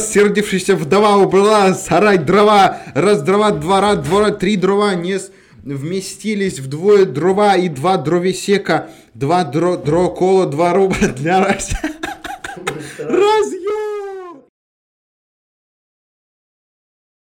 рассердившаяся вдова убрала сарай дрова, раз дрова, двора, двора, три дрова не вместились вдвое дрова и два дровесека, два дро, дрокола, два рубля для раз... Разъем!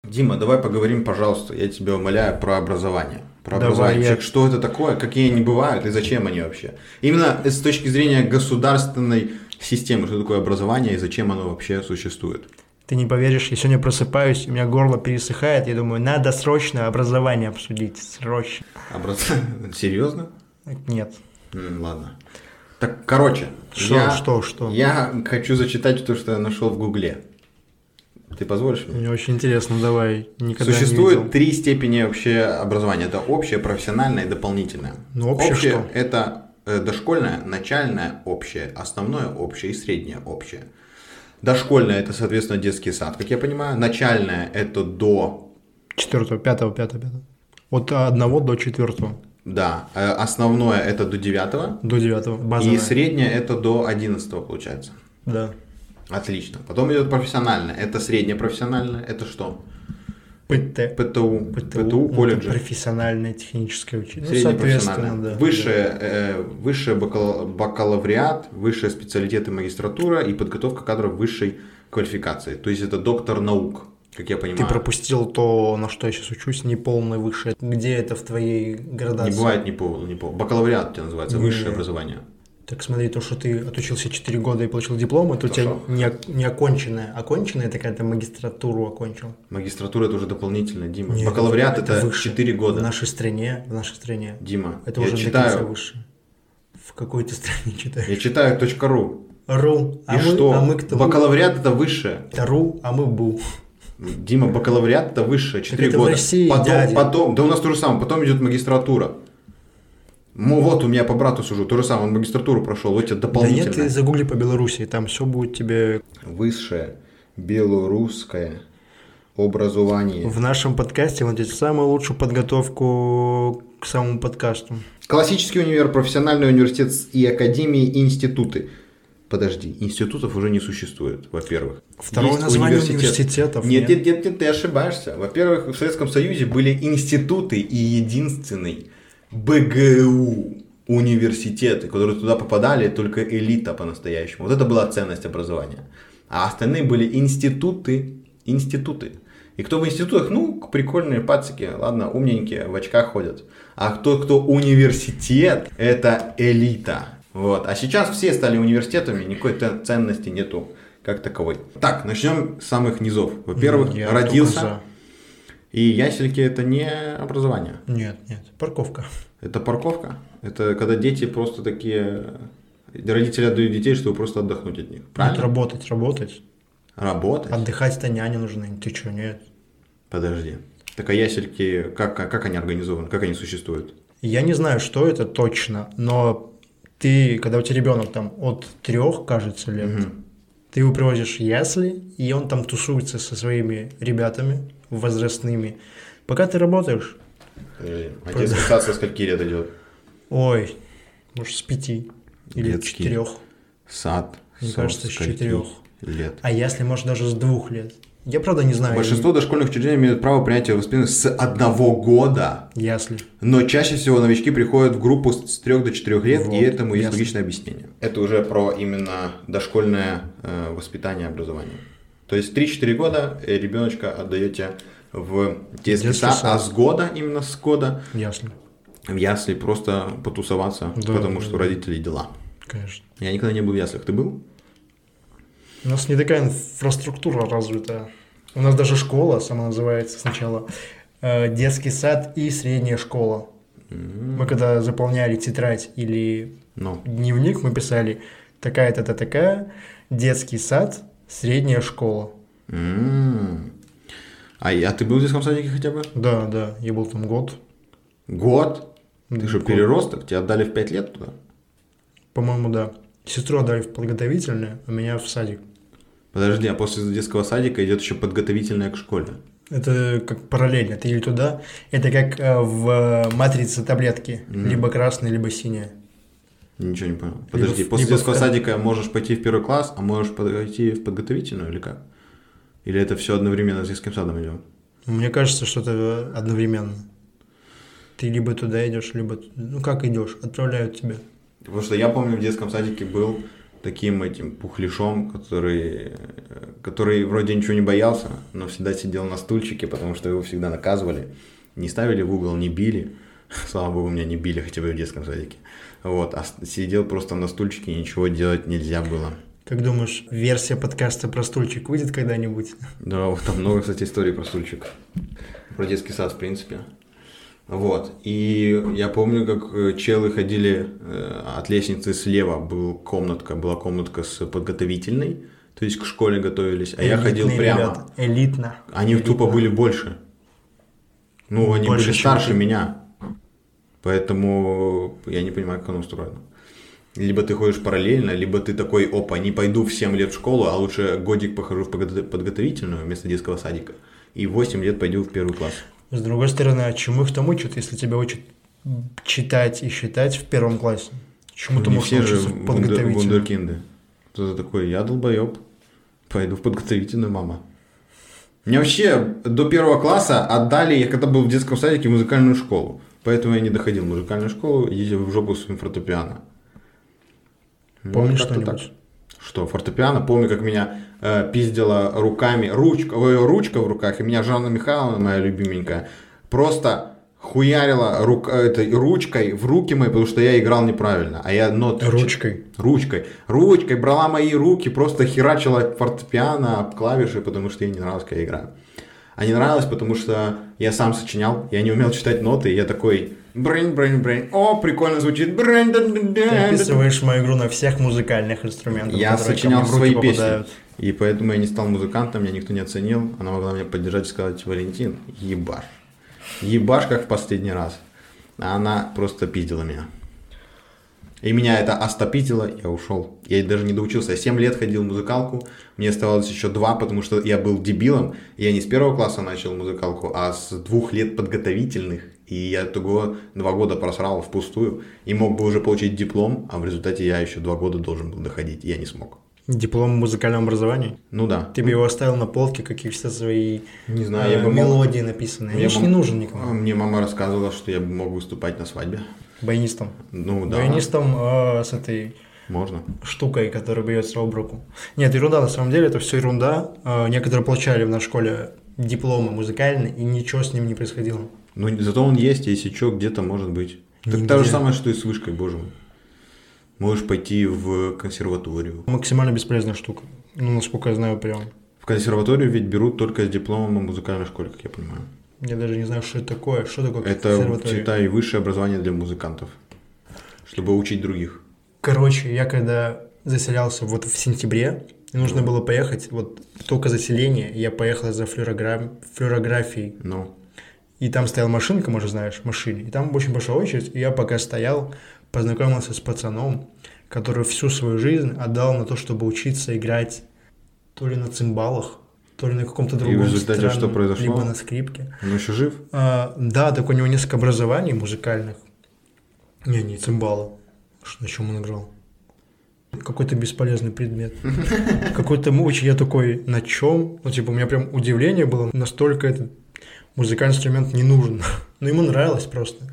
Дима, давай поговорим, пожалуйста, я тебя умоляю, про образование. Про Давай, образование. я- Что это такое, какие они бывают и зачем они вообще? Именно с точки зрения государственной системы, что такое образование и зачем оно вообще существует. Ты не поверишь, я сегодня просыпаюсь, у меня горло пересыхает, я думаю, надо срочно образование обсудить, срочно. Образ... Серьезно? Нет. Ладно. Так, короче, Что, я, что, что? я хочу зачитать то, что я нашел в Гугле. Ты позволишь мне? Мне очень интересно, давай, никогда не Существует видел. три степени вообще образования. Это общее, профессиональное и дополнительное. Ну, общее что? это дошкольное, начальное общее, основное общее и среднее общее. Дошкольное это, соответственно, детский сад, как я понимаю. Начальное это до, Четвертого, пятого, пятого, пятого. От одного до четвертого, да, э, основное это до девятого. до девятого, базовое. И среднее это до одиннадцатого получается. Да. Отлично. Потом идет профессиональное. Это среднее профессиональное. Это что? ПТ. ПТУ. ПТУ, ПТУ, ну, колледжи. профессиональное техническое училище. Ну, Среднее соответственно, профессиональное. да. Высшее, э, высшее бакал- бакалавриат, высшая специалитет и магистратура и подготовка кадров высшей квалификации. То есть это доктор наук, как я понимаю. Ты пропустил то, на что я сейчас учусь, неполное высшее. Где это в твоей градации? Не бывает не пол, не пол. Бакалавриат у тебя называется, Не. высшее образование. Так смотри, то, что ты отучился 4 года и получил диплом, это у То тебя не, не оконченное. Оконченное это когда ты магистратуру окончил. Магистратура это уже дополнительно, Дима. Нет, Бакалавриат это, выше. 4 года. В нашей стране, в нашей стране. Дима, Это я уже читаю, выше. В какой ты стране читаешь? я читаю .ру. Ру. А И мы, что? А мы кто? Бакалавриат это высшее. Это ру, а мы бу. Дима, бакалавриат это высшее, 4 это в. России, потом, дядя. потом, да у нас то же самое, потом идет магистратура. Ну вот, у меня по брату сужу, то же самое, он магистратуру прошел, вот тебе Да дополнительно. нет, ты загугли по Беларуси, там все будет тебе Высшее белорусское образование. в нашем подкасте. Вот здесь самую лучшую подготовку к самому подкасту. Классический универ, профессиональный университет и академии, и институты. Подожди, институтов уже не существует, во-первых. Второе Есть название университет. университетов. Нет, нет, нет, нет, ты ошибаешься. Во-первых, в Советском Союзе были институты и единственный БГУ университеты, которые туда попадали только элита по-настоящему. Вот это была ценность образования. А остальные были институты, институты. И кто в институтах, ну, прикольные пацики, ладно, умненькие, в очках ходят. А кто, кто университет, это элита. Вот. А сейчас все стали университетами, никакой ценности нету как таковой. Так, начнем с самых низов. Во-первых, Я родился. И ясельки это не образование. Нет, нет, парковка. Это парковка. Это когда дети просто такие... Родители отдают детей, чтобы просто отдохнуть от них. Нет, Правильно? работать, работать. Работать? Отдыхать-то няне нужны. Ты что, нет? Подожди. Так а ясельки, как, как они организованы, как они существуют? Я не знаю, что это точно, но ты, когда у тебя ребенок там от трех, кажется, лет, Мгм. ты его привозишь в ясли, и он там тусуется со своими ребятами возрастными. Пока ты работаешь. А детский сад со скольки лет идет? ой, может, с пяти или Детский. четырех. Сад. Мне кажется, с четырех. лет. А ясли, может, даже с двух лет. Я, правда, не знаю. Большинство дошкольных учреждений имеют право принятия воспитания с одного года. Ясли. Но чаще всего новички приходят в группу с 3 до 4 лет, Вот, и этому есть ясно. логичное объяснение. Это уже про именно дошкольное э, воспитание и образование. То есть 3-4 года э, ребеночка отдаете в детский, сад, а с года, именно с года, Ясли, в ясли просто потусоваться, Да, потому да, что да. родители дела. конечно. Я никогда не был в яслях. Ты был? У нас не такая инфраструктура развитая. У нас даже школа сама называется сначала э, детский сад и средняя школа. Мы когда заполняли тетрадь или Ну, дневник, мы писали такая-то то такая, детский сад, средняя школа. М. а, а ты был в детском садике хотя бы? Да, да, я был там год. Год? Ты Да, год. переросток? Тебя отдали в 5 лет туда? По-моему, да. Сестру отдали в подготовительное, а меня в садик. Подожди, а после детского садика идет еще подготовительная к школе. Это как параллельно, ты или туда. Это как э, в э, матрице таблетки, Мгм. либо красная, либо синяя. Ничего не понял. Подожди, в- после либо в детского ка- садика можешь пойти в первый класс, а можешь пойти в подготовительную или как? Или это все одновременно с детским садом идет? Мне кажется, что это одновременно. Ты либо туда идешь, либо... Ну, как идешь? Отправляют тебя. Потому что я помню, в детском садике был таким этим пухляшом, который, который вроде ничего не боялся, но всегда сидел на стульчике, потому что его всегда наказывали. Не ставили в угол, не били. Слава богу, меня не били хотя бы в детском садике. Вот, а сидел просто на стульчике, ничего делать нельзя было. Как думаешь, версия подкаста про стульчик выйдет когда-нибудь? Да, вот там много, кстати, историй про стульчик. Про детский сад, в принципе. Вот. И я помню, как э, челы ходили э, от лестницы слева, был комнатка, была комнатка с подготовительной, то есть к школе готовились, а я ходил прямо. Ребята. Элитно. Они Элитно. тупо были больше. Ну, они больше, были старше меня. Поэтому я не понимаю, как оно устроено. Либо ты ходишь параллельно, либо ты такой, опа, не пойду в 7 лет в школу, а лучше годик похожу в подготовительную вместо детского садика. И в 8 лет пойду в первый класс. С другой стороны, а чему их там учат, если тебя учат читать и считать в первом классе? Чему ну, ты можешь все же вундеркинды. Кто-то такой, я долбоеб, пойду в подготовительную, мама. Мне вообще до первого класса отдали, я когда был в детском садике, в музыкальную школу. Поэтому я не доходил в музыкальную школу, идите в жопу своим фортепиано. Помнишь ну, что-нибудь? Что, фортепиано? Помню, как меня э, пиздила руками, ручка, э, ручка в руках, и меня Жанна Михайловна, моя любименькая, просто хуярила рук, э, этой ручкой в руки мои, потому что я играл неправильно. А я нот... Ручкой? Ручкой. Ручкой брала мои руки, просто херачила фортепиано об клавиши, потому что ей не нравилось, как я играю. А не нравилось, потому что я сам сочинял, я не умел читать ноты, и я такой брейн, брейн, брейн, о, прикольно звучит, брейн, Ты описываешь мою игру на всех музыкальных инструментах, Я сочинял свои песни, и поэтому я не стал музыкантом, меня никто не оценил, она могла меня поддержать и сказать, Валентин, ебаш, ебаш, как в последний раз. А она просто пиздила меня. И меня это остопитило, я ушел. Я даже не доучился. Я 7 лет ходил в музыкалку, мне оставалось еще 2, потому что я был дебилом. Я не с первого класса начал музыкалку, а с двух лет подготовительных. И я того два года просрал впустую. И мог бы уже получить диплом, а в результате я еще два года должен был доходить. Я не смог. Диплом в музыкальном образовании? Ну да. Ты бы его оставил на полке, какие-то свои не знаю, э, я бы мелодии мог... написанные. Мне мам... не нужен никому. Мне мама рассказывала, что я бы мог выступать на свадьбе. Баянистом. Ну да. Баянистом э, с этой можно. штукой, которая бьется об руку. Нет, ерунда, на самом деле это все ерунда. Э, некоторые получали в нашей школе дипломы музыкальные, и ничего с ним не происходило. Ну, зато он есть, если что, где-то может быть. Так то же самое, что и с вышкой, боже мой. Можешь пойти в консерваторию. Максимально бесполезная штука. Ну, насколько я знаю, прям. В консерваторию ведь берут только с дипломом о музыкальной школе, как я понимаю. Я даже не знаю, что это такое. Что такое Это, считай, высшее образование для музыкантов, чтобы учить других. Короче, я когда заселялся вот в сентябре, нужно было поехать, вот только заселение, я поехал за флюорограф... флюорографией. Ну. И там стояла машинка, может, знаешь, машине. И там очень большая очередь. И я пока стоял, познакомился с пацаном, который всю свою жизнь отдал на то, чтобы учиться играть то ли на цимбалах, то ли на каком-то другом И в результате странном, что произошло? Либо на скрипке. Он еще жив? А, да, так у него несколько образований музыкальных. Не, не цимбалы. Что, на чем он играл? Какой-то бесполезный предмет. Какой-то муч, я такой, на чем? Ну, типа, у меня прям удивление было, настолько этот музыкальный инструмент не нужен. Но ему нравилось просто.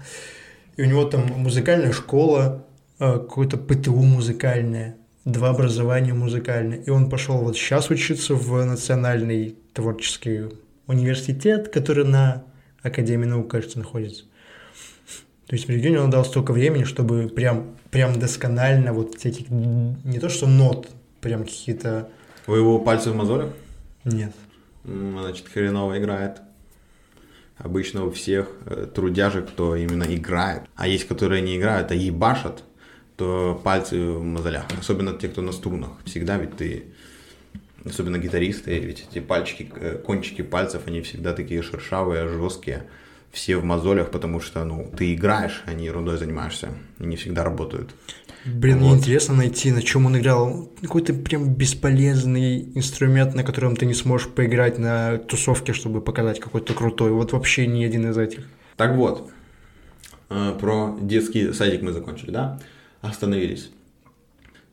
И у него там музыкальная школа, а, какое-то ПТУ музыкальное два образования музыкальные. И он пошел вот сейчас учиться в Национальный творческий университет, который на Академии наук, кажется, находится. То есть регионе он дал столько времени, чтобы прям, прям досконально вот эти, не то что нот, прям какие-то... У его пальцы в мозолях? Нет. Значит, хреново играет. Обычно у всех э, трудяжек, кто именно играет. А есть, которые не играют, а ебашат то пальцы в мозолях. Особенно те, кто на струнах. Всегда ведь ты, особенно гитаристы, ведь эти пальчики, э, кончики пальцев, они всегда такие шершавые, жесткие. Все в мозолях, потому что, ну, ты играешь, а не ерундой занимаешься. И не всегда работают. Блин, вот. мне интересно найти, на чем он играл. Какой-то прям бесполезный инструмент, на котором ты не сможешь поиграть на тусовке, чтобы показать какой-то крутой. Вот вообще ни один из этих. Так вот, э, про детский садик мы закончили, да? Остановились.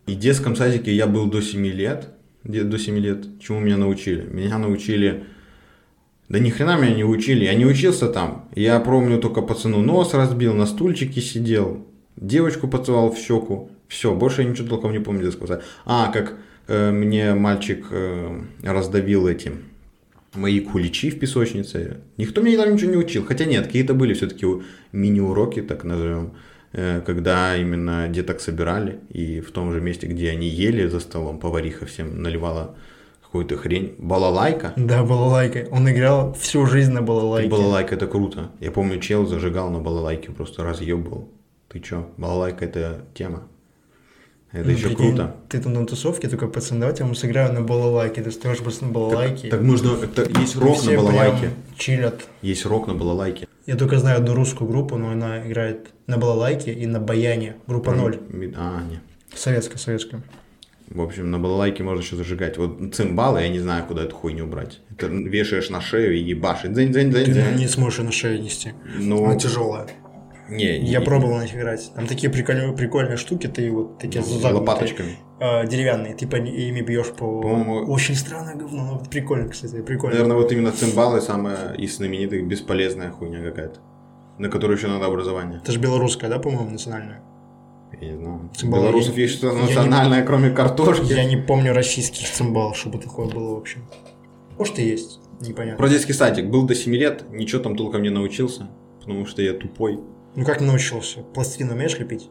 И в детском садике я был до 7 лет, до 7 лет. Чему меня научили? Меня научили... Да ни хрена меня не учили. Я не учился там. Я помню только пацану нос разбил, на стульчике сидел, девочку поцеловал в щеку. Все, больше я ничего толком не помню детского сада. А, как э, мне мальчик э, раздавил эти мои куличи в песочнице. Никто меня там ничего не учил. Хотя нет, какие-то были все-таки мини-уроки, так назовем, когда именно деток собирали, и в том же месте, где они ели за столом, повариха всем наливала какую-то хрень. Балалайка. Да, балалайка. Он играл всю жизнь на балалайке. Балалайка это круто. Я помню, чел зажигал на балалайке, просто разъебывал. Ты чё? Балалайка это тема. Это Ну, еще прикинь, круто. Ты там на тусовке такой, пацан, давайте я вам сыграю на балалайке. Ты стоишь просто на балалайке. Так можно, это есть рок на балалайке. чилят. Есть рок на балалайке. Я только знаю одну русскую группу, но она играет на балалайке и на баяне. Группа ноль. Ми- А, не. Советская, советская. В общем, на балалайке можно еще зажигать. Вот цимбалы, я не знаю, куда эту хуйню брать. Это вешаешь на шею и ебашит. Дзынь, дзынь, дзынь, Ты не сможешь ее на шее нести. Ну, Она тяжелая. Не, Я не- пробовал на них играть. Там такие прикольные, прикольные штуки, ты вот такие Ну, загнутые, лопаточками. э, деревянные, ни- ими бьешь по... По-моему- Очень странное говно, но прикольно, кстати, прикольно. Наверное, вот именно цимбалы самая из знаменитых бесполезная хуйня какая-то. На которую еще надо образование. Это же белорусская, да, по-моему, национальная? Я не знаю. Цимбалы Белорусов я- есть что-то я не- национальное, кроме картошки. Я не помню российских цимбал, чтобы такое было, в общем. Может, и есть, непонятно. Про детский садик. Был до 7 лет, ничего там толком не научился, потому что я тупой. Ну, как научился? Пластилин умеешь лепить?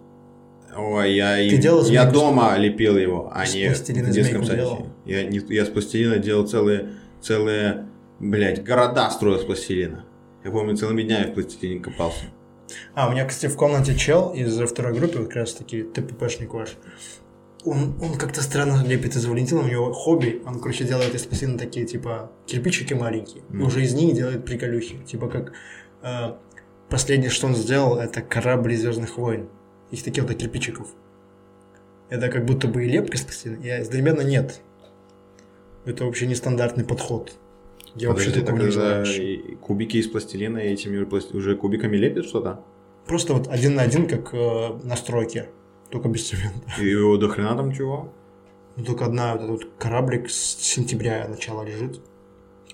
Ой, я, Ты и- делал я дома лепил его, а С не пластилина в детском садике. делал? Я, не, я с пластилина делал целые, целые, блядь, города строил с пластилина. Я помню, целыми днями в пластилине копался. А, у меня, кстати, в комнате чел из второй группы, вот как раз таки ТППшник ваш. Он, он как-то странно лепит из Валентина, у него хобби, он, короче, делает из пластины такие, типа, кирпичики маленькие, и Мгм. уже из них делает приколюхи. Типа, как э, последнее, что он сделал, это корабль Звездных войн. Их таких вот кирпичиков. Это как будто бы и из пластины, и одновременно нет. Это вообще нестандартный подход. Я вообще такого так не знаю. кубики из пластилина и этими уже кубиками лепят что-то? Просто вот один на один, как э, на стройке, только без цемента. И его до хрена там чего? Ну, только одна, вот этот вот кораблик с сентября начала лежит.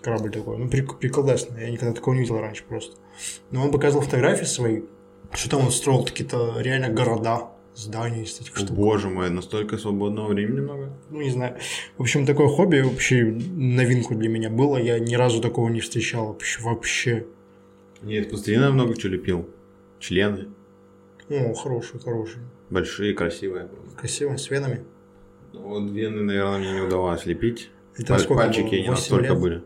Корабль такой. Ну, прик- приколдесно. Я никогда такого не видел раньше просто. Но он показывал фотографии свои, что там он строил какие-то реально города, здания из этих штук. боже мой, настолько свободного времени много? Ну, не знаю. В общем, такое хобби вообще новинку для меня было. Я ни разу такого не встречал вообще. вообще. Нет, пластилина много чего лепил. Члены. О, хороший, хороший. Большие, красивые. Красиво, с венами. Ну, Вот вены, наверное, мне не удавалось лепить. Это Паль- сколько Пальчики было? не настолько лет? были.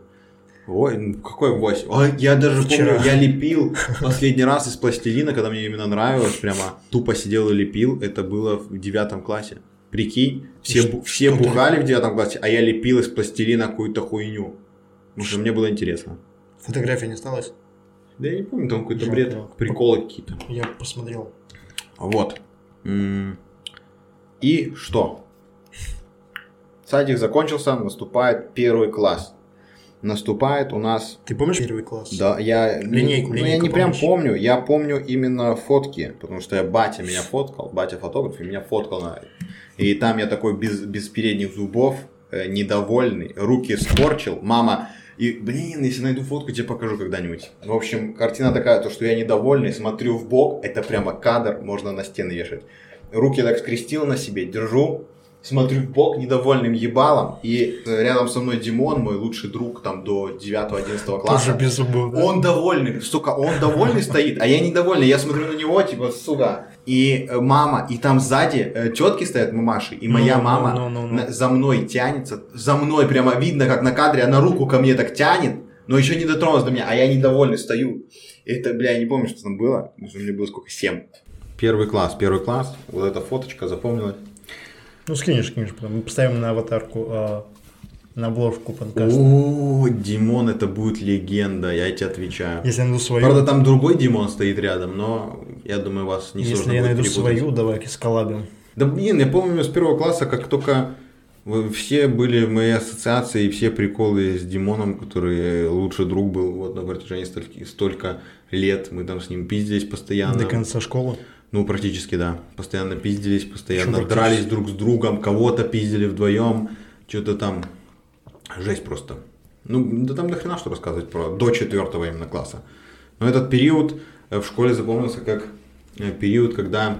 Ой, ну какой 8? Ой, я даже Вчера. помню, я лепил последний раз из пластилина, когда мне именно нравилось, прямо тупо сидел и лепил. Это было в девятом классе. Прикинь, все, все что бухали в девятом классе, а я лепил из пластилина какую-то хуйню. Потому что мне было интересно. Фотография не осталась? Да я не помню, там какой-то бред, приколы какие-то. Я посмотрел. Вот. И что? Садик закончился, наступает первый класс. Наступает у нас Ты помнишь первый класс? Да, я, Линейку, ну, я линейку не прям помнишь? помню, я помню именно фотки, потому что я батя меня фоткал, батя фотограф, и меня фоткал на... И там я такой без, без передних зубов, э, недовольный, руки скорчил, мама... И, блин, если найду фотку, тебе покажу когда-нибудь. В общем, картина такая, то, что я недовольный, смотрю в бок, это прямо кадр, можно на стены вешать. Руки так скрестил на себе, держу, смотрю в бок недовольным ебалом, и рядом со мной Димон, мой лучший друг, там, до 9-11 класса. Тоже без зубов, да? Он довольный, сука, он довольный стоит, а я недовольный. Я смотрю на него, типа, сука. И э, мама, и там сзади э, тетки стоят, мамаши, и моя Ну, ну, мама ну, за мной тянется, за мной прямо видно, как на кадре, она руку ко мне так тянет, но еще не дотронулась до меня, а я недовольный стою. Это, бля, я не помню, что там было, мне было сколько, 7. Первый класс, первый класс, вот эта фоточка запомнилась. Ну, скинешь, скинешь, потом. Мы поставим на аватарку, а, на обложку подкаста. О, Димон, это будет легенда, я тебе отвечаю. Если я найду свою, Правда, там другой Димон стоит рядом, но я думаю, вас не если сложно я будет найду перепутать. свою, давай сколабим. Да блин, я помню с первого класса, как только все были моей ассоциации, и все приколы с Димоном, который лучший друг был вот на протяжении столько, столько лет. Мы там с ним пиздились постоянно. До конца школы. Ну, практически, да. Постоянно пиздились, постоянно Почему дрались друг с другом, кого-то пиздили вдвоем. что-то там, жесть просто. Ну, да там до хрена что рассказывать про до четвертого именно класса. Но этот период э, в школе запомнился как э, период, когда,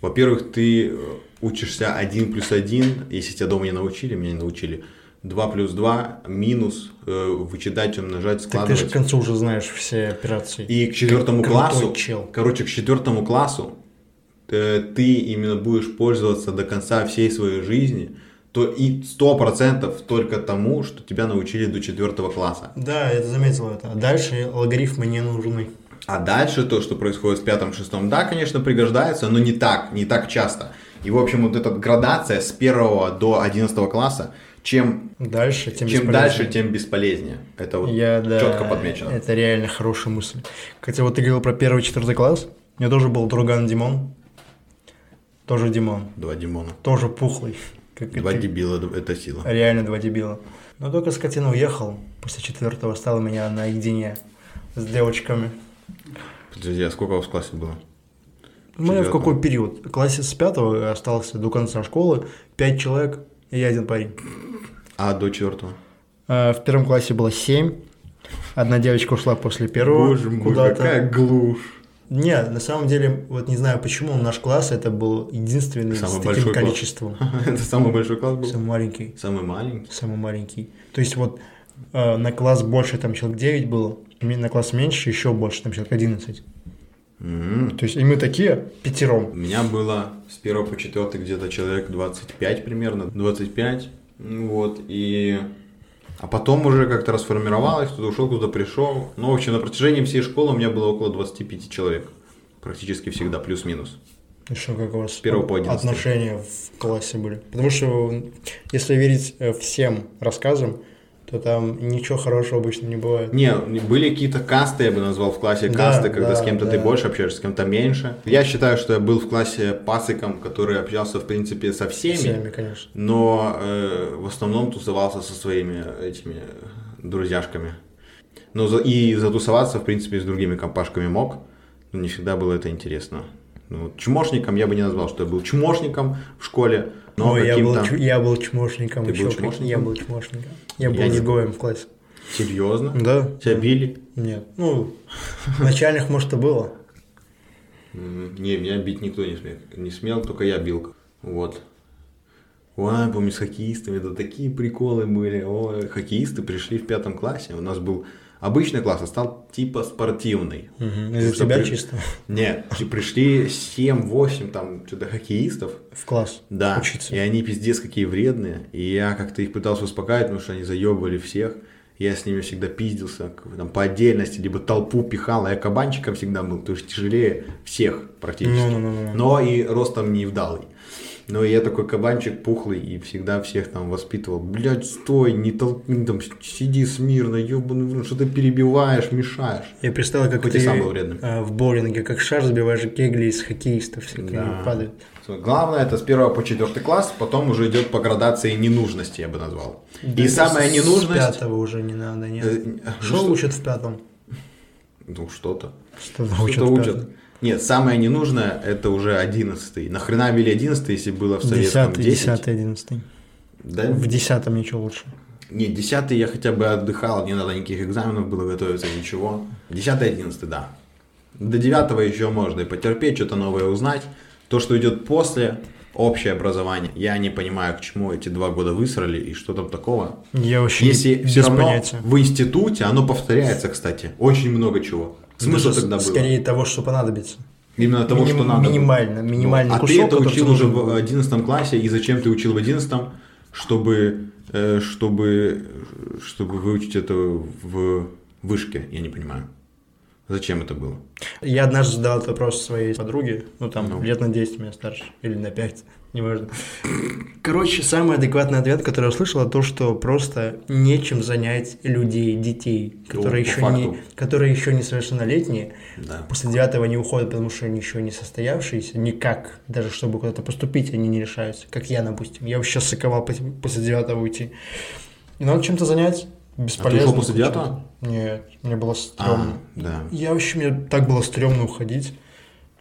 во-первых, ты э, учишься 1 плюс 1, если тебя дома не научили, меня не научили, 2 плюс 2 минус, э, вычитать, умножать, Так ты складывать. же к концу уже знаешь все операции. И к четвертому Крутой классу, чел. короче, к четвертому классу э, ты именно будешь пользоваться до конца всей своей жизни, то и сто процентов только тому, что тебя научили до четвертого класса. Да, я заметил это. А Дальше логарифмы не нужны. А дальше то, что происходит в пятом, шестом, да, конечно, пригождается, но не так, не так часто. И, в общем, вот эта градация с первого до одиннадцатого класса, чем, Дальше, тем чем бесполезнее. дальше, тем бесполезнее. Это вот Я, да, четко подмечено. Это реально хорошая мысль. Хотя вот ты говорил про первый, четвертый класс. У меня тоже был друган Димон. Тоже Димон. Два Димона. Тоже пухлый. Как Два ты. дебила, это сила. Реально два дебила. Но только скотина уехал. После четвертого стал меня наедине с девочками. Подожди, а сколько у вас в классе было? Мы в какой период? В классе с пятого остался до конца школы. Пять человек и я один парень. А до четвертого? А, В первом классе было семь. Одна девочка ушла после первого Боже мой, куда-то. какая глушь. Нет, на самом деле, вот не знаю почему, наш класс это был единственный Самый с таким количеством. Это самый большой класс был? Самый маленький. Самый маленький? Самый маленький. То есть вот э, на класс больше там человек 9 было, на класс меньше еще больше, там человек 11. М. То есть и мы такие пятером. У меня было с первого по четвертый где-то человек 25 примерно, 25, ну вот, и... А потом уже как-то расформировалось, кто-то ушел, кто-то пришел. Ну, в общем, на протяжении всей школы у меня было около 25 человек. Практически всегда, плюс-минус. И что, как у вас первого по одиннадцатый. отношения в классе были? Потому что если верить э, всем рассказам, то там ничего хорошего обычно не бывает. Не, были какие-то касты, я бы назвал в классе Да, касты, когда да, с кем-то ты да. больше общаешься, с кем-то меньше. Я считаю, что я был в классе пасыком, который общался, в принципе, со всеми. Всеми, конечно. но э, в основном тусовался со своими этими друзьяшками. Но за- и затусоваться, в принципе, с другими компашками мог, но не всегда было это интересно. Ну, чмошником я бы не назвал, что я был чмошником в школе, но Ой, я был, я был чмошником. Ты ещё был чмошником? Я был чмошником. Я, Я был не- изгоем в классе. Серьезно? Да. Тебя били? Нет. Ну, начальных, может, и было. Не, меня бить никто не смел, не смел, только я бил. Вот. Ой, помню, с хоккеистами, да такие приколы были. Ой, хоккеисты пришли в пятом классе, у нас был обычный класс, а стал типа спортивный. Мгм. Из-за тебя при- чисто Нет, пришли 7-8 там что-то хоккеистов. в класс Да, учиться. и они пиздец какие вредные. И я как-то их пытался успокаивать, потому что они заебывали всех. Я с ними всегда пиздился, там, по отдельности, либо толпу пихал. А я кабанчиком всегда был, то есть тяжелее всех практически. Ну-ну-ну-ну. Но и ростом не вдалый. Но я такой кабанчик пухлый и всегда всех там воспитывал. Блядь, стой, не толкни, там, сиди смирно, рот, что ты перебиваешь, мешаешь. Я представил, как Хоть ты сам был вредным. э, в боулинге, как шар сбиваешь кегли из хоккеистов, всякие Да. падают. Главное это с первого по четвертый класс, потом уже идет по градации ненужности, я бы назвал. Да и самая с ненужность... пятого уже не надо, нет. э, ну Что что- учат в пятом? Ну что-то. Что-то Что-то учат учат. Нет, самое ненужное это уже одиннадцатый. Нахрена ввели одиннадцатый, если было в советском Десятый, 10? десятый, одиннадцатый. Да? В десятом ничего лучше. Нет, десятый я хотя бы отдыхал, не надо никаких экзаменов было готовиться, ничего. Десятый, одиннадцатый, да. До девятого еще можно и потерпеть, что-то новое узнать. То, что идет после, общее образование, я не понимаю, к чему эти два года высрали и что там такого. Я вообще Если все равно понятия. в институте оно повторяется, кстати, очень много чего. Смысл Даже тогда был? Скорее того, что понадобится. Именно того, Миним- что надо. минимально, минимальный а кусок, ты это учил уже в был. 11 классе, и зачем ты учил в 11 чтобы, э, чтобы, чтобы выучить это в вышке, я не понимаю. Зачем это было? Я однажды задал этот вопрос своей подруге, ну там Ну. лет на 10 меня старше, или на 5, неважно. Короче, самый адекватный ответ, который я услышал, то, что просто нечем занять людей, детей, которые, по еще не, которые еще несовершеннолетние, Да. после девятого не уходят, потому что они еще не состоявшиеся, никак, даже чтобы куда-то поступить, они не решаются, как я, допустим. Я вообще соковал пос- после девятого уйти. И надо чем-то занять, бесполезно. после хоть девятого? чем-то. Нет, мне было стрёмно. А, да. Я вообще, мне так было стрёмно уходить.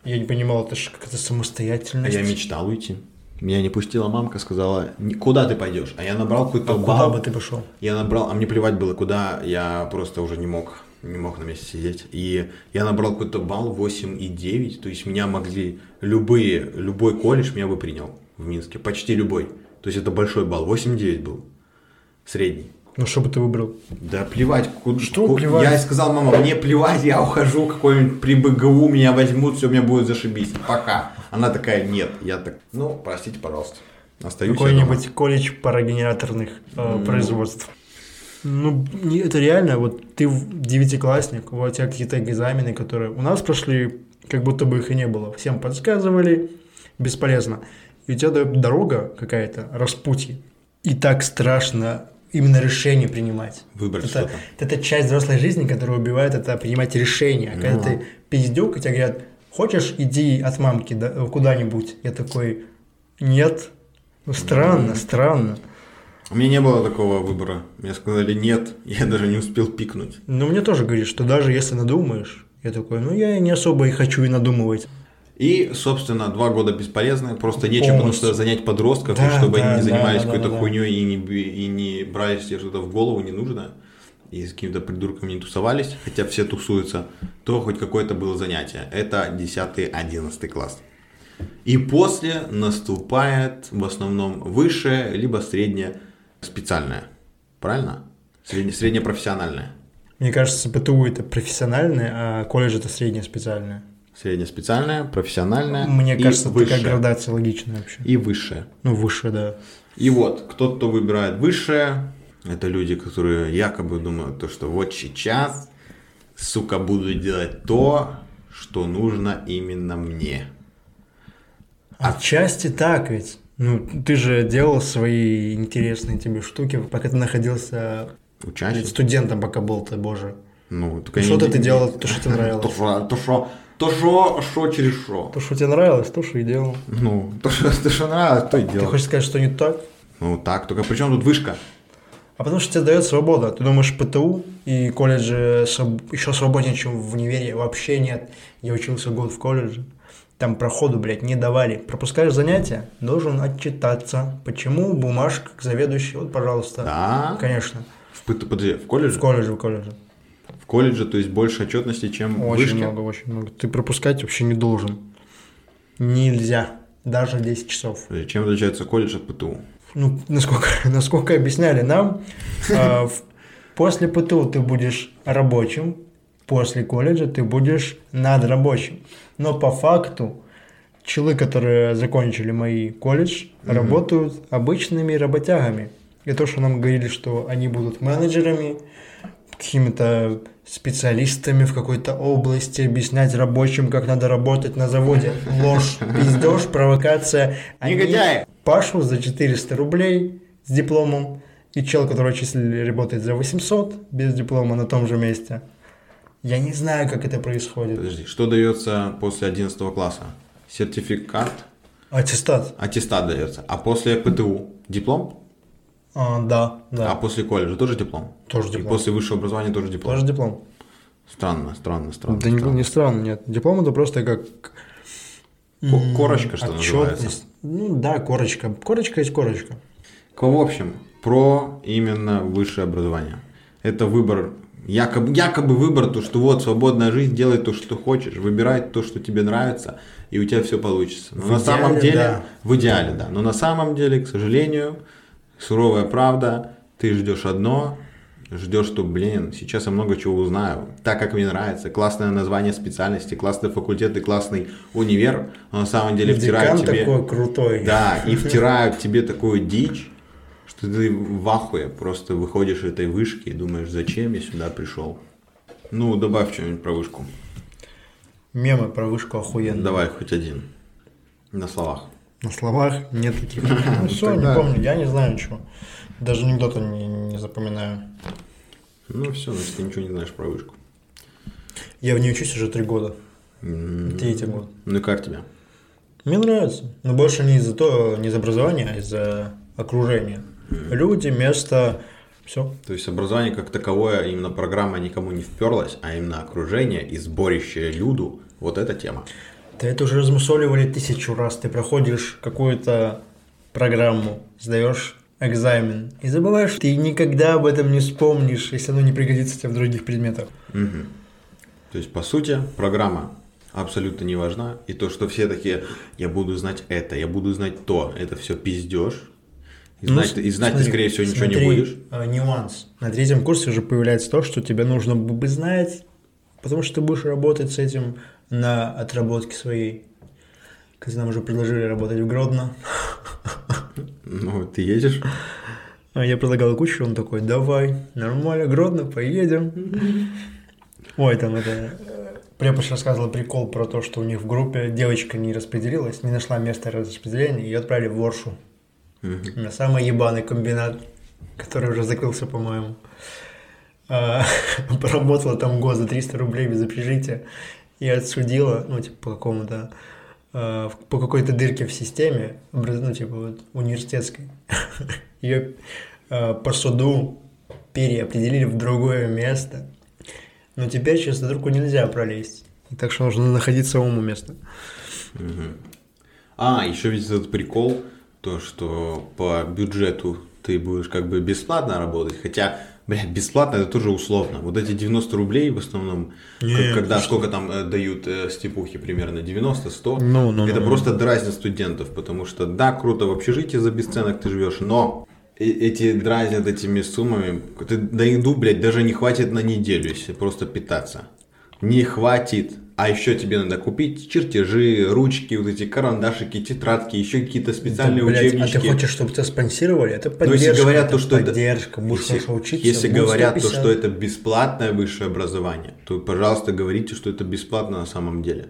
Я не понимал, это же какая-то А самостоятельность. я мечтал уйти. Меня не пустила мамка, сказала, «Ни- куда ты пойдешь? А я набрал какой-то А балл. куда бы ты пошел? Я набрал, а мне плевать было куда, я просто уже не мог, не мог на месте сидеть. И я набрал какой-то балл 8,9, то есть меня могли любые, любой колледж меня бы принял в Минске, почти любой. То есть это большой балл, 8,9 был, средний. Ну, что бы ты выбрал? Да плевать. ку- Что ку- плевать? Я сказал, мама, мне плевать, я ухожу, какой-нибудь при БГУ меня возьмут, все, у меня будет зашибись. Пока. Она такая, нет. Я так, ну, простите, пожалуйста. Остаюсь. Какой-нибудь колледж парогенераторных э, производств. Ну, это реально, вот ты девятиклассник, у тебя какие-то экзамены, которые у нас прошли, как будто бы их и не было. Всем подсказывали, бесполезно. И у тебя дорога какая-то, распутье. И так страшно именно решение принимать. Выбрать это, что-то. это часть взрослой жизни, которая убивает, это принимать решения. А Когда Ну. ты пиздюк, и тебе говорят, хочешь, иди от мамки да, куда-нибудь. Я такой, нет. Ну, странно, странно. У меня не было такого выбора. Мне сказали нет, я даже не успел пикнуть. Но мне тоже говорит, что даже если надумаешь, я такой, ну я не особо и хочу и надумывать. И, собственно, два года бесполезны, просто нечем потому что занять подростков, Да, чтобы да, они не занимались да, какой-то да, да. хуйней и не, и не брали себе что-то в голову не нужно, и с какими-то придурками не тусовались, хотя все тусуются, то хоть какое-то было занятие. Это 10-11 класс. И после наступает в основном высшее, либо среднее специальное. Правильно? Средне, среднее профессиональное. Мне кажется, ПТУ это профессиональное, а колледж это среднее специальное. Среднее специальное, профессиональное Мне кажется, такая высшее. градация логичная вообще. И высшее. Ну, выше, да. И вот, кто-то кто выбирает высшее, это люди, которые якобы думают, то, что вот сейчас, сука, буду делать то, что нужно именно мне. Отчасти так ведь. Ну, ты же делал свои интересные тебе штуки, пока ты находился Учащийся. студентом, пока был ты, боже. Ну, И они что-то ты делал, то, что тебе нравилось. то, что, то, что, что через что. То, что тебе нравилось, то, что и делал. Ну, то, что, то, что нравилось, то и Ты делал. хочешь сказать, что не так? Ну, так, только при чем тут вышка? А потому что тебе дает свобода. Ты думаешь, ПТУ и колледжи еще свободнее, чем в универе? Вообще нет. Я учился год в колледже. Там проходу, блядь, не давали. Пропускаешь занятия, должен отчитаться. Почему бумажка к заведующей? Вот, пожалуйста. Да. Конечно. В, подожди, в колледже? В колледже, в колледже. В колледже, то есть больше отчетности, чем в Очень вышке? много, очень много. Ты пропускать вообще не должен. Нельзя. Даже 10 часов. Подожди, Чем отличается колледж от ПТУ? ну, насколько, насколько объясняли нам, в- после ПТУ ты будешь рабочим, после колледжа ты будешь надрабочим. Но по факту челы, которые закончили мои колледж, работают обычными работягами. И то, что нам говорили, что они будут менеджерами, какими-то специалистами в какой-то области, объяснять рабочим, как надо работать на заводе. Ложь, пиздеж, провокация. Они Негодяи! Пашу за 400 рублей с дипломом и чел, который числили, работает за 800 без диплома на том же месте. Я не знаю, как это происходит. Подожди, что дается после 11 класса? Сертификат, Аттестат. аттестат дается. А после ПТУ диплом? А, да, да. А после колледжа тоже диплом? Тоже И диплом. после высшего образования тоже диплом? Тоже диплом. Странно, странно, странно. Да не, странно. не странно, нет. Диплом это просто как... Ко- корочка, что отчетность. называется. Ну да, корочка. Корочка есть корочка. В общем, про именно высшее образование. Это выбор, якобы, якобы выбор, то, что вот свободная жизнь, делай то, что хочешь, выбирай то, что тебе нравится, и у тебя все получится. Но В на самом идеале, деле, да. в идеале, да. Но на самом деле, к сожалению, суровая правда, ты ждешь одно, ждешь, что, блин, сейчас я много чего узнаю, так как мне нравится, классное название специальности, классный факультет и классный универ, но на самом деле втирают Декан тебе... такой крутой. Да, и втирают тебе такую дичь, что ты в ахуе просто выходишь из этой вышки и думаешь, зачем я сюда пришел. Ну, добавь что-нибудь про вышку. Мемы про вышку охуенные. Давай хоть один. На словах. На словах нет таких. Ну все, не помню, я не знаю ничего. Даже анекдота не, не запоминаю. Ну все, значит, ты ничего не знаешь про вышку. Я в ней учусь уже три года. Третий год. Ну и как тебе? Мне нравится. Но больше не из-за того, не из-за образования, а из-за окружения. Люди, место, все. То есть образование как таковое, именно программа никому не вперлась, а именно окружение и сборище люду, вот эта тема. Ты это уже размусоливали тысячу раз. Ты проходишь какую-то программу, сдаешь экзамен и забываешь, ты никогда об этом не вспомнишь, если оно не пригодится тебе в других предметах. Мгм. То есть, по сути, программа абсолютно не важна. И то, что все такие, я буду знать это, я буду знать то, это все пиздеж. И Ну, знать, и знать ты, смотри, скорее всего, ничего не будешь. а, нюанс. На третьем курсе уже появляется то, что тебе нужно бы знать, потому что ты будешь работать с этим на отработке своей. Когда нам уже предложили работать в Гродно, Ну, ты едешь. а я предлагал кучу, он такой, давай, нормально, Гродно, поедем. Ой, там это... э, Преподша рассказывала прикол про то, что у них в группе девочка не распределилась, не нашла место распределения, ее отправили в Воршу. На самый ебаный комбинат, который уже закрылся, по-моему. А, Поработала там год за 300 рублей без общежития и отсудила, ну, типа, по какому-то, в- по какой-то дырке в системе, ну, типа, вот, университетской. Ее по суду переопределили в другое место. Но теперь через эту дырку нельзя пролезть. Так что нужно находить самому место. А, еще ведь этот прикол, то, что по бюджету ты будешь как бы бесплатно работать, хотя, блядь, бесплатно это тоже условно. Вот эти 90 рублей в основном, Не, как- когда сколько там э, дают э, степухи примерно, 90-100, Ну, ну, это ну, просто дразнит студентов, потому что, да, круто в общежитии за бесценок ты живешь, но эти дразнят этими суммами, ты на еду, блядь, даже не хватит на неделю, если просто питаться. Не хватит. А еще тебе надо купить чертежи, ручки, вот эти карандашики, тетрадки, еще какие-то специальные Да, блядь, а учебнички. ты хочешь, чтобы тебя спонсировали? Это Но поддержка. если говорят это то, что это- поддержка. Будешь если, хорошо учиться. если говорят то, 150. что это бесплатное высшее образование, то, пожалуйста, говорите, что это бесплатно на самом деле.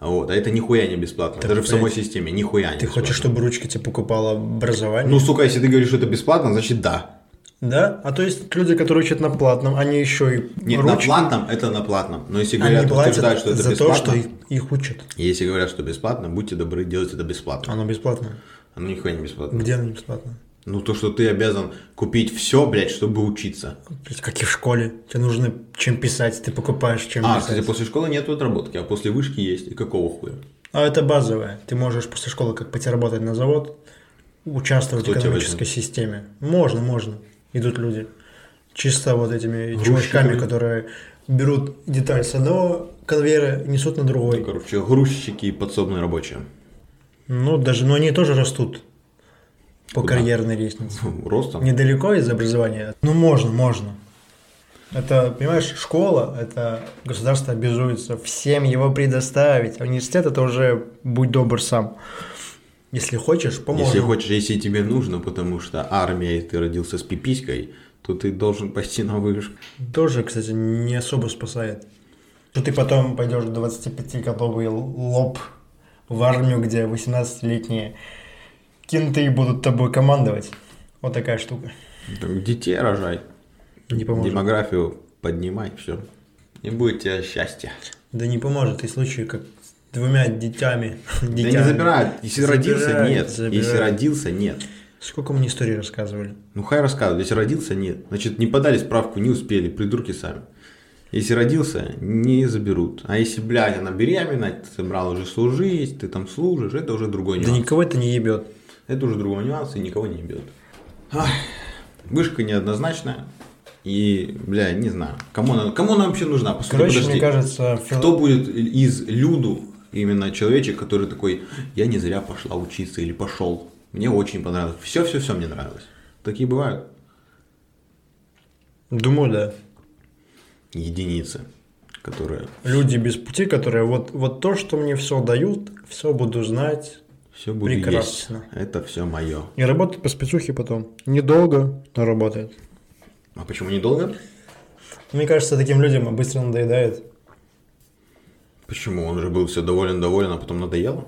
А Вот, а это нихуя не бесплатно. Так, Даже в самой блядь, системе нихуя не Ты бесплатно. хочешь, чтобы ручки тебе покупало образование? Ну, сука, если ты говоришь, что это бесплатно, значит да. Да? А то есть люди, которые учат на платном, они еще и Нет, на ручки, платном это на платном. Но если они говорят, платят утверждают, что это за бесплатно, то, что их, их учат. если говорят, что бесплатно, будьте добры, делайте это бесплатно. Оно бесплатное. Оно нихуя не бесплатно. Где оно не бесплатно? Ну, то, что ты обязан купить все, блядь, чтобы учиться. Блядь, Как и в школе. Тебе нужно чем писать, ты покупаешь чем А, писать. кстати, после школы нет отработки, а после вышки есть. И какого хуя? А это базовое. Ты можешь после школы как пойти работать на завод, участвовать Кто в экономической системе. Можно, можно. Идут люди. Чисто вот этими Грузчиками. чувачками, которые берут деталь с одного конвейера и несут на Ну, другой. короче, грузчики и подсобные рабочие. Ну, даже, но они тоже растут по Куда? карьерной лестнице. Ростом? Недалеко из образования. Ну, можно, можно. Это, понимаешь, школа, это государство обязуется всем его предоставить. А университет это уже будь добр сам. Если хочешь, поможем. Если хочешь, если тебе нужно, потому что армия, и ты родился с пиписькой, то ты должен пойти на вышку. Тоже, кстати, не особо спасает. Что ты потом пойдешь 25-годовый лоб в армию, где 18-летние кенты будут тобой командовать. Вот такая штука. Так, Детей рожай. Не поможет. Демографию поднимай, все. И будет тебе счастье. Да не поможет. И случаи, как двумя детьми. Да не забирают. Если родился, Забирают, нет. Если родился, нет. Сколько мне историй рассказывали? Ну хай рассказывают. Если родился, нет. Значит, не подали справку, не успели, придурки сами. Если родился, не заберут. А если, блядь, она беременна, ты собрал уже служить, ты там служишь, это уже другой Да нюанс. никого это не ебет. Это уже другой нюанс и никого не бьет. Вышка неоднозначная. И, бля, не знаю, кому она, кому она вообще нужна? По Короче, подожди. мне кажется, фил- Кто будет из люду, именно человечек, который такой, я не зря пошла учиться или пошел. Мне очень понравилось. Все-все-все мне нравилось. Такие бывают. думаю, да. Единицы, которые Люди без пути, которые вот, вот то, что мне все дают, все буду знать. все буду Прекрасно. есть. Это все мое. И работать по спецухе потом. Недолго, но работает. А почему недолго? Мне кажется, таким людям быстро надоедает. Почему? Он же был все доволен-доволен, а потом надоело?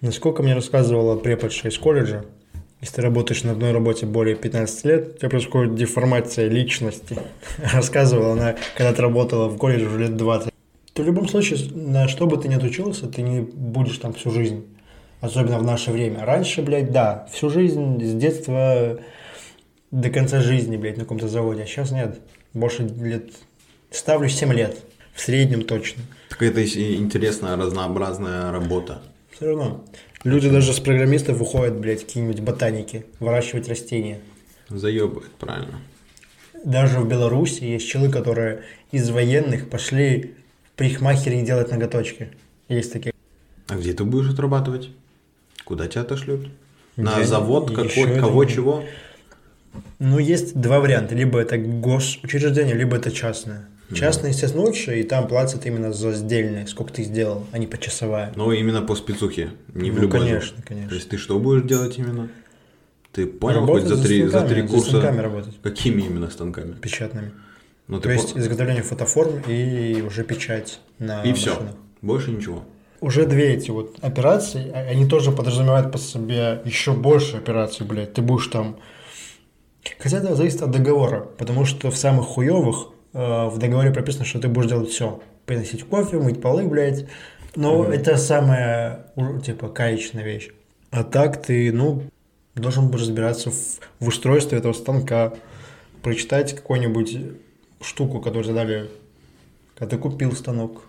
Насколько мне рассказывала преподша из колледжа, если ты работаешь на одной работе более 15 лет, у тебя происходит деформация личности. Рассказывала она, когда ты работала в колледже уже лет 20. То в любом случае, на что бы ты ни отучился, ты не будешь там всю жизнь. Особенно в наше время. Раньше, блядь, да, всю жизнь, с детства до конца жизни, блядь, на каком-то заводе. А сейчас нет. Больше лет... Ставлю 7 лет. В среднем точно. Так это и интересная, разнообразная работа. Все равно. Люди даже с программистов выходят, блядь, какие-нибудь ботаники, выращивать растения. Заебывает, правильно. Даже в Беларуси есть челы, которые из военных пошли в парикмахерии делать ноготочки. Есть такие. А где ты будешь отрабатывать? Куда тебя отошлют? На Я- завод какой, кого не- чего? Ну, есть два варианта. Либо это госучреждение, либо это частное. Частное, естественно, лучше, и там платят именно за сдельное, сколько ты сделал, а не почасовая. Ну, именно по спецухе, не в Ну, любой конечно, завод. конечно. То есть ты что будешь делать именно? Ты понял Работать хоть за за три, за три за курса? станками работать. Какими именно станками? Печатными. Ну, То ты есть по- изготовление фотоформ и уже печать на И все. Больше ничего. Уже две эти вот операции, а- они тоже подразумевают по себе еще больше операций, блядь. Ты будешь там... Хотя это зависит от договора, потому что в самых хуевых в договоре прописано, что ты будешь делать все. Приносить кофе, мыть полы, блядь. Но это самая, типа, каечная вещь. А так ты, ну, должен будешь разбираться в, в устройстве этого станка, прочитать какую-нибудь штуку, которую задали, когда ты купил станок.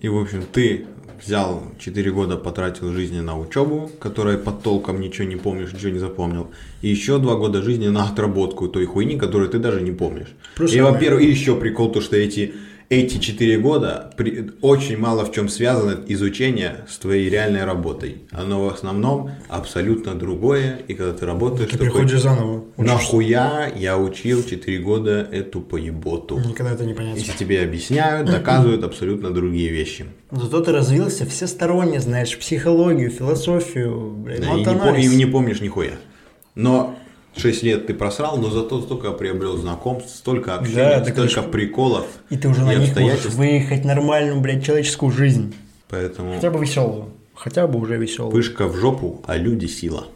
И, в общем, ты взял 4 года, потратил жизни на учебу, которой под толком ничего не помнишь, ничего не запомнил. И еще 2 года жизни на отработку той хуйни, которую ты даже не помнишь. Плюс и, во-первых, и еще прикол, то, что эти, эти 4 года при- очень мало в чем связано изучение с твоей реальной работой. Оно в основном абсолютно другое, и когда ты работаешь, Ты такой, приходишь заново. учишься. нахуя я учил 4 года эту поеботу? Никогда это не понятно. Если тебе объясняют, доказывают абсолютно другие вещи. Зато ты развился всесторонне, знаешь, психологию, философию, блядь, Да, и, не, и не помнишь нихуя. Но 6 лет ты просрал, но зато столько приобрел знакомств, столько общения, Да, столько ж- приколов И ты уже на них можешь выехать нормальную, блядь, человеческую жизнь. Поэтому Хотя бы веселую. Хотя бы уже веселую. пышка в жопу, а люди сила.